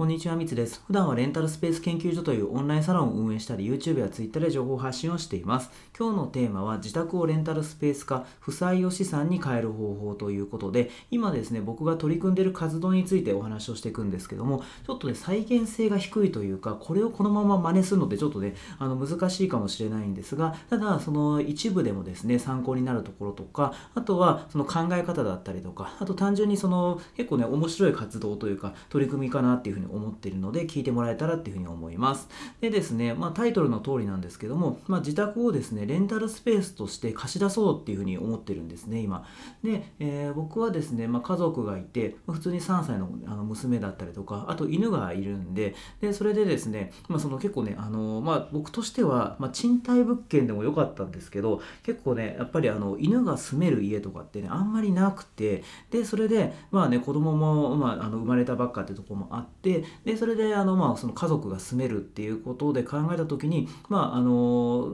こんにちは、みつです。普段はレンタルスペース研究所というオンラインサロンを運営したり、YouTube や Twitter で情報発信をしています。今日のテーマは、自宅をレンタルスペース化、負債を資産に変える方法ということで、今ですね、僕が取り組んでいる活動についてお話をしていくんですけども、ちょっとね、再現性が低いというか、これをこのまま真似するのってちょっとね、あの難しいかもしれないんですが、ただ、その一部でもですね、参考になるところとか、あとはその考え方だったりとか、あと単純にその結構ね、面白い活動というか、取り組みかなっていうふうに思っているので聞いてもらえたらっていうふうに思います。でですね、まあ、タイトルの通りなんですけども、まあ、自宅をですね、レンタルスペースとして貸し出そうっていうふうに思ってるんですね、今。で、えー、僕はですね、まあ、家族がいて、普通に3歳のあの娘だったりとか、あと犬がいるんで、で、それでですね、まあ、その結構ね、あのまあ、僕としては、まあ、賃貸物件でも良かったんですけど、結構ね、やっぱりあの犬が住める家とかってね、あんまりなくて、で、それで、まあね、子供も、まあ、あの生まれたばっかってとこもあってでそれであの、まあ、その家族が住めるっていうことで考えた時に、まあ、あの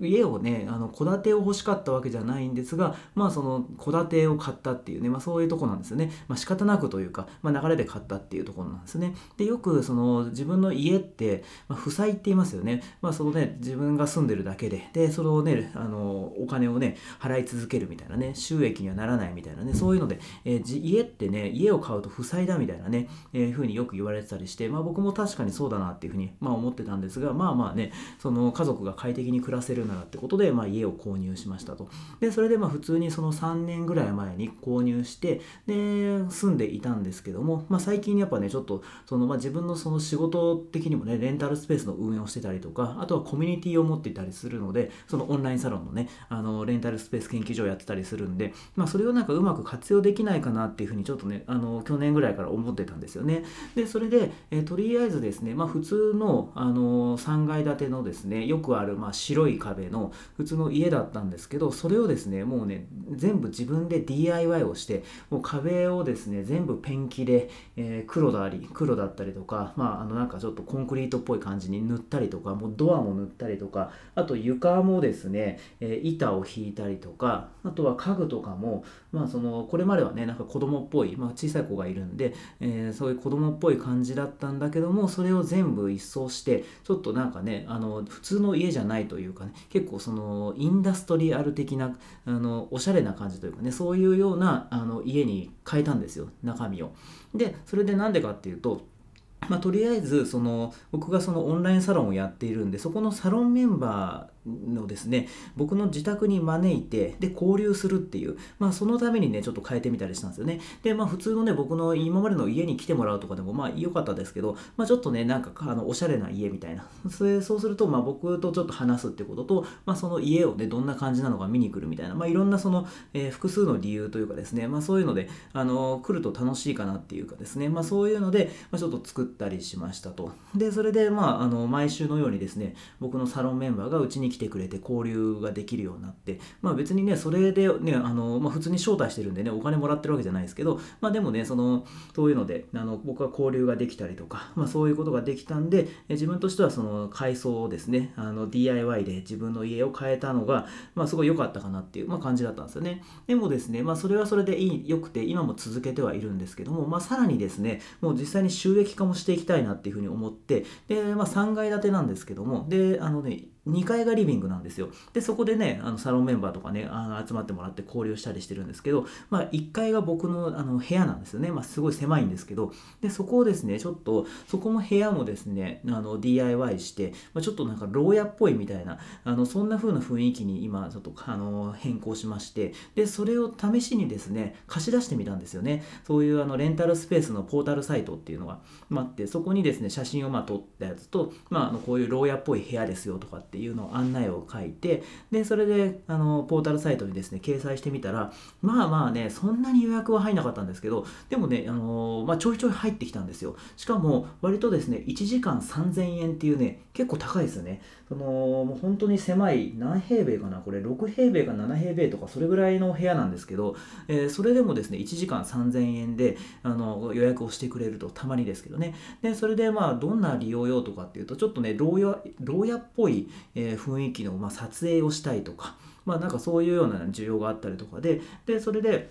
家をね戸建てを欲しかったわけじゃないんですが、まあ、その戸建てを買ったっていうね、まあ、そういうとこなんですよね、まあ、仕方なくというか、まあ、流れで買ったっていうところなんですね。でよくその自分の家って、まあ、負債って言いますよね、まあ、そのね自分が住んでるだけででそれをねあのお金をね払い続けるみたいなね収益にはならないみたいなねそういうので、えー、家ってね家を買うと負債だみたいなね、えー、ふうによく言われてたりして、まあ、僕も確かにそうだなっていうふうに、まあ、思ってたんですがまあまあねその家族が快適に暮らせるならってことで、まあ、家を購入しましたと。でそれでまあ普通にその3年ぐらい前に購入してで住んでいたんですけども、まあ、最近やっぱねちょっとその、まあ、自分のその仕事的にもねレンタルスペースの運営をしてたりとかあとはコミュニティを持っていたりするのでそのオンラインサロンのねあのレンタルスペース研究所をやってたりするんで、まあ、それをなんかうまく活用できないかなっていうふうにちょっとねあの去年ぐらいから思ってたんですよね。でそれで、でえ、とりあえずですね、まあ、普通の、あの3階建てのですねよくある、まあ、白い壁の普通の家だったんですけどそれをですねもうね全部自分で DIY をしてもう壁をですね全部ペンキで、えー、黒だり黒だったりとかまああのなんかちょっとコンクリートっぽい感じに塗ったりとかもうドアも塗ったりとかあと床もですね、えー、板を引いたりとかあとは家具とかもまあそのこれまではねなんか子供っぽい、まあ、小さい子がいるんで、えー、そういう子供っぽい感じだったんだけどもそれを全部一掃してちょっとなんかねあの普通の家じゃないというかね結構そのインダストリアル的なあのおしゃれな感じというかねそういうようなあの家に変えたんですよ中身を。でそれでなんでかっていうとまあ、とりあえずその僕がそのオンラインサロンをやっているんでそこのサロンメンバーのですね僕の自宅に招いてで交流するっていう、まあ、そのためにねちょっと変えてみたりしたんですよね。でまあ普通のね僕の今までの家に来てもらうとかでもまあ良かったですけど、まあ、ちょっとねなんかあのおしゃれな家みたいな。それそうするとまあ僕とちょっと話すってことと、まあ、その家をねどんな感じなのか見に来るみたいな、まあ、いろんなその、えー、複数の理由というかですね、まあ、そういうのであの来ると楽しいかなっていうかですね、まあ、そういうので、まあ、ちょっと作ったりしましたと。でそれでまああの毎週のようにですね僕のサロンメンバーがうちに来来てくれて交流ができるようになって、まあ別にね、それでね、あの、まあ普通に招待してるんでね、お金もらってるわけじゃないですけど、まあでもね、その、そういうので、あの、僕は交流ができたりとか、まあそういうことができたんで、自分としてはその改装をですね、あの、DIY で自分の家を変えたのが、まあすごい良かったかなっていう、まあ感じだったんですよね。でもですね、まあそれはそれでいい、良くて、今も続けてはいるんですけども、まあさらにですね、もう実際に収益化もしていきたいなっていうふうに思って、で、まあ3階建てなんですけども、で、あのね、2階がリビングなんですよ。で、そこでね、あのサロンメンバーとかね、あの集まってもらって交流したりしてるんですけど、まあ、1階が僕のあの部屋なんですよね。まあ、すごい狭いんですけど、で、そこをですね、ちょっと、そこも部屋もですね、あの DIY して、まあ、ちょっとなんか牢屋っぽいみたいな、あのそんな風な雰囲気に今、ちょっとあの変更しまして、で、それを試しにですね、貸し出してみたんですよね。そういうあのレンタルスペースのポータルサイトっていうのが、まあ、って、そこにですね、写真をまあ撮ったやつと、まあ、あのこういう牢屋っぽい部屋ですよとかってていうのを案内を書いてでそれであのポータルサイトにですね掲載してみたらまあまあねそんなに予約は入んなかったんですけどでもねあの、まあ、ちょいちょい入ってきたんですよ。しかも割とですね1時間3000円っていうね結構高いですよね。そのもう本当に狭い何平米かなこれ6平米か7平米とかそれぐらいの部屋なんですけど、えー、それでもですね1時間3000円であの予約をしてくれるとたまにですけどね。でそれでまあどんな利用用途かっていうとちょっとね牢屋っぽい、えー、雰囲気の、ま、撮影をしたいとかまあなんかそういうような需要があったりとかででそれで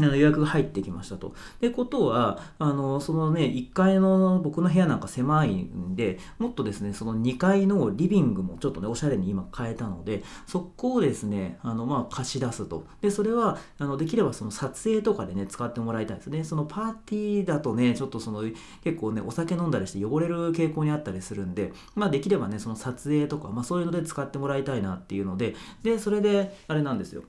予約が入ってきましたと。でことはあのそのね1階の僕の部屋なんか狭いんでもっとですねその2階のリビングもちょっとねおしゃれに今変えたのでそこをですねあのまあ貸し出すと。でそれはあのできればその撮影とかでね使ってもらいたいです。ねそのパーティーだとねちょっとその結構ねお酒飲んだりして汚れる傾向にあったりするんでまあできればねその撮影とかまあそういうので使ってもらいたいなっていうのででそれであれなんですよ。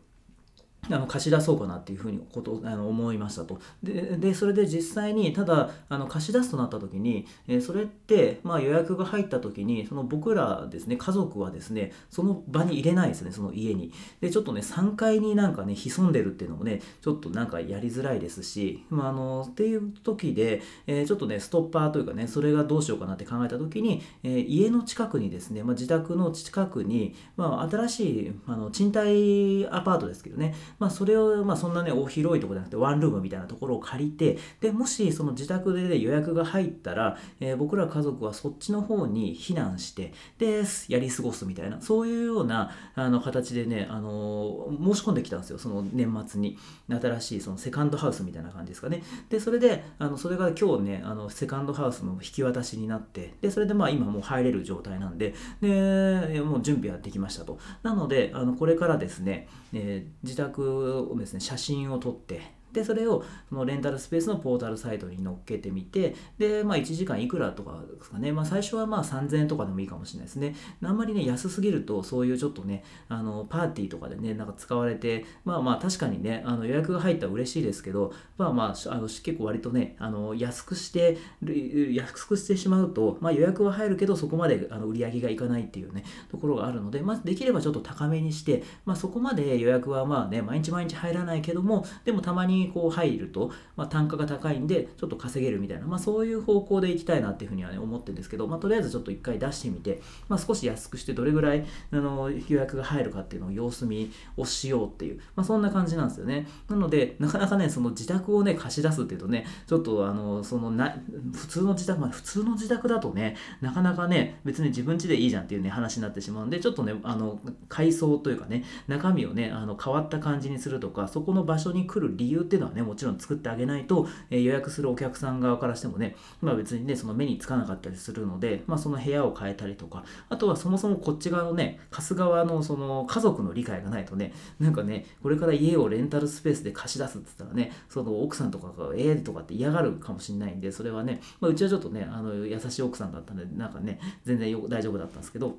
あの貸し出そうかなっていうふうにことあの思いましたと。でそれで実際にただあの貸し出すとなった時に、えー、それって、まあ、予約が入った時にその僕らですね家族はですねその場に入れないですねその家に。でちょっとね3階になんかね潜んでるっていうのもねちょっとなんかやりづらいですし、まあ、あのっていう時で、えー、ちょっとねストッパーというかねそれがどうしようかなって考えた時に、えー、家の近くにですね、まあ、自宅の近くに、まあ、新しいあの賃貸アパートですけどねまあ、それを、まあ、そんなね、お広いとこじゃなくて、ワンルームみたいなところを借りて、で、もしその自宅で、ね、予約が入ったら、えー、僕ら家族はそっちの方に避難して、で、やり過ごすみたいな、そういうようなあの形でね、あのー、申し込んできたんですよ、その年末に。新しいそのセカンドハウスみたいな感じですかね。で、それで、あのそれが今日ね、あのセカンドハウスの引き渡しになって、で、それでまあ今もう入れる状態なんで、で、もう準備はできましたと。なので、あのこれからですね、えー、自宅をですね写真を撮ってでそれをそのレンタルスペースのポータルサイトに載っけてみてで、まあ、1時間いくらとかですかね、まあ、最初はまあ3000円とかでもいいかもしれないですね。あんまりね安すぎるとそういうちょっとねあのパーティーとかでねなんか使われてまあまあ確かにねあの予約が入ったら嬉しいですけどまあまああの結構割とねあの安くして安くしてしまうと、まあ、予約は入るけどそこまであの売り上げがいかないっていうねところがあるので、まあ、できればちょっと高めにして、まあ、そこまで予約はまあね毎日毎日入らないけどもでもたまにこう入ると、まあ、単価が高いんでちょっと稼げるみたいな、まあ、そういう方向でいきたいなっていうふうには、ね、思ってるんですけど、まあ、とりあえずちょっと一回出してみて、まあ、少し安くしてどれぐらいあの予約が入るかっていうのを様子見をしようっていう、まあ、そんな感じなんですよね。なのでなかなかねその自宅をね貸し出すっていうとねちょっとあのそのな普通の自宅、まあ、普通の自宅だとねなかなかね別に自分家でいいじゃんっていうね話になってしまうんでちょっとねあの改装というかね中身をねあの変わった感じにするとかそこの場所に来る理由ってていうのはねもちろん作ってあげないと、えー、予約するお客さん側からしてもね、まあ、別にねその目につかなかったりするので、まあ、その部屋を変えたりとかあとはそもそもこっち側のね貸す側のその家族の理解がないとねなんかねこれから家をレンタルスペースで貸し出すって言ったらねその奥さんとかがええー、とかって嫌がるかもしれないんでそれはね、まあ、うちはちょっとねあの優しい奥さんだったんでなんかね全然大丈夫だったんですけど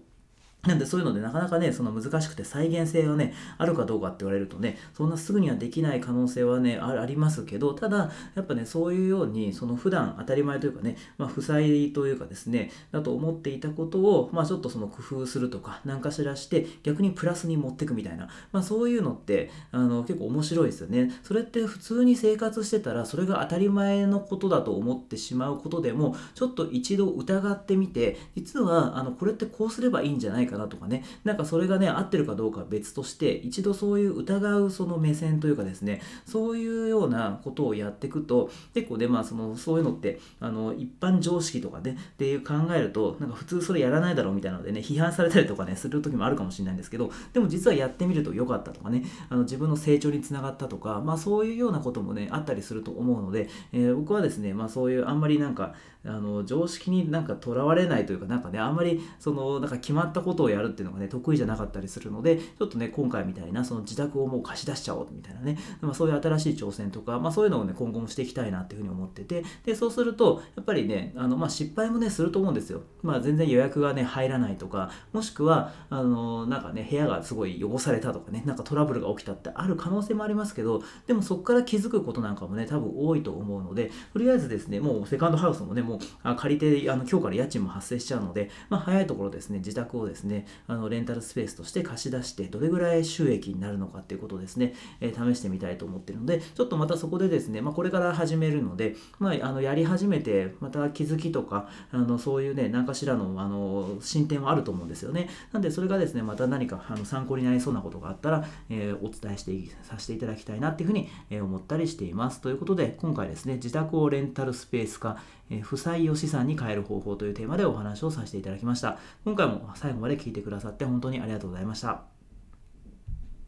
なんでそういうのでなかなかね、その難しくて再現性がね、あるかどうかって言われるとね、そんなすぐにはできない可能性はね、ありますけど、ただ、やっぱね、そういうように、その普段当たり前というかね、まあ、負債というかですね、だと思っていたことを、まあちょっとその工夫するとか、何かしらして、逆にプラスに持っていくみたいな、まあそういうのって、あの、結構面白いですよね。それって普通に生活してたら、それが当たり前のことだと思ってしまうことでも、ちょっと一度疑ってみて、実は、あの、これってこうすればいいんじゃないかなとかね、なんかそれがね合ってるかどうかは別として一度そういう疑うその目線というかですねそういうようなことをやっていくと結構ねまあそのそういうのってあの一般常識とかねっていう考えるとなんか普通それやらないだろうみたいなのでね批判されたりとかねする時もあるかもしれないんですけどでも実はやってみると良かったとかねあの自分の成長につながったとかまあそういうようなこともねあったりすると思うので、えー、僕はですねまあそういうあんまりなんかあの常識になんかとらわれないというかなんかねあんまりそのなんか決まったことををやるっていうのがね得意じゃなかったりするのでちょっとね今回みたいなその自宅をもう貸し出しちゃおうみたいなね、まあ、そういう新しい挑戦とか、まあ、そういうのをね今後もしていきたいなっていうふうに思っててでそうするとやっぱりねあの、まあ、失敗もねすると思うんですよ、まあ、全然予約がね入らないとかもしくはあのなんかね部屋がすごい汚されたとかねなんかトラブルが起きたってある可能性もありますけどでもそこから気づくことなんかもね多分多いと思うのでとりあえずですねもうセカンドハウスもねもう借りてあの今日から家賃も発生しちゃうので、まあ、早いところですね、自宅をですね、あのレンタルスペースとして貸し出して、どれぐらい収益になるのかっていうことをですね、えー、試してみたいと思ってるので、ちょっとまたそこでですね、まあ、これから始めるので、まあ、あのやり始めて、また気づきとか、あのそういうね、何かしらのあの進展はあると思うんですよね。なんで、それがですね、また何かあの参考になりそうなことがあったら、えー、お伝えしてさせていただきたいなっていうふうに、思ったりしています。ということで、今回ですね、自宅をレンタルスペース化、えー、負債を資産に変える方法というテーマでお話をさせていただきました。今回も最後まで聞いてくださって本当にありがとうございました。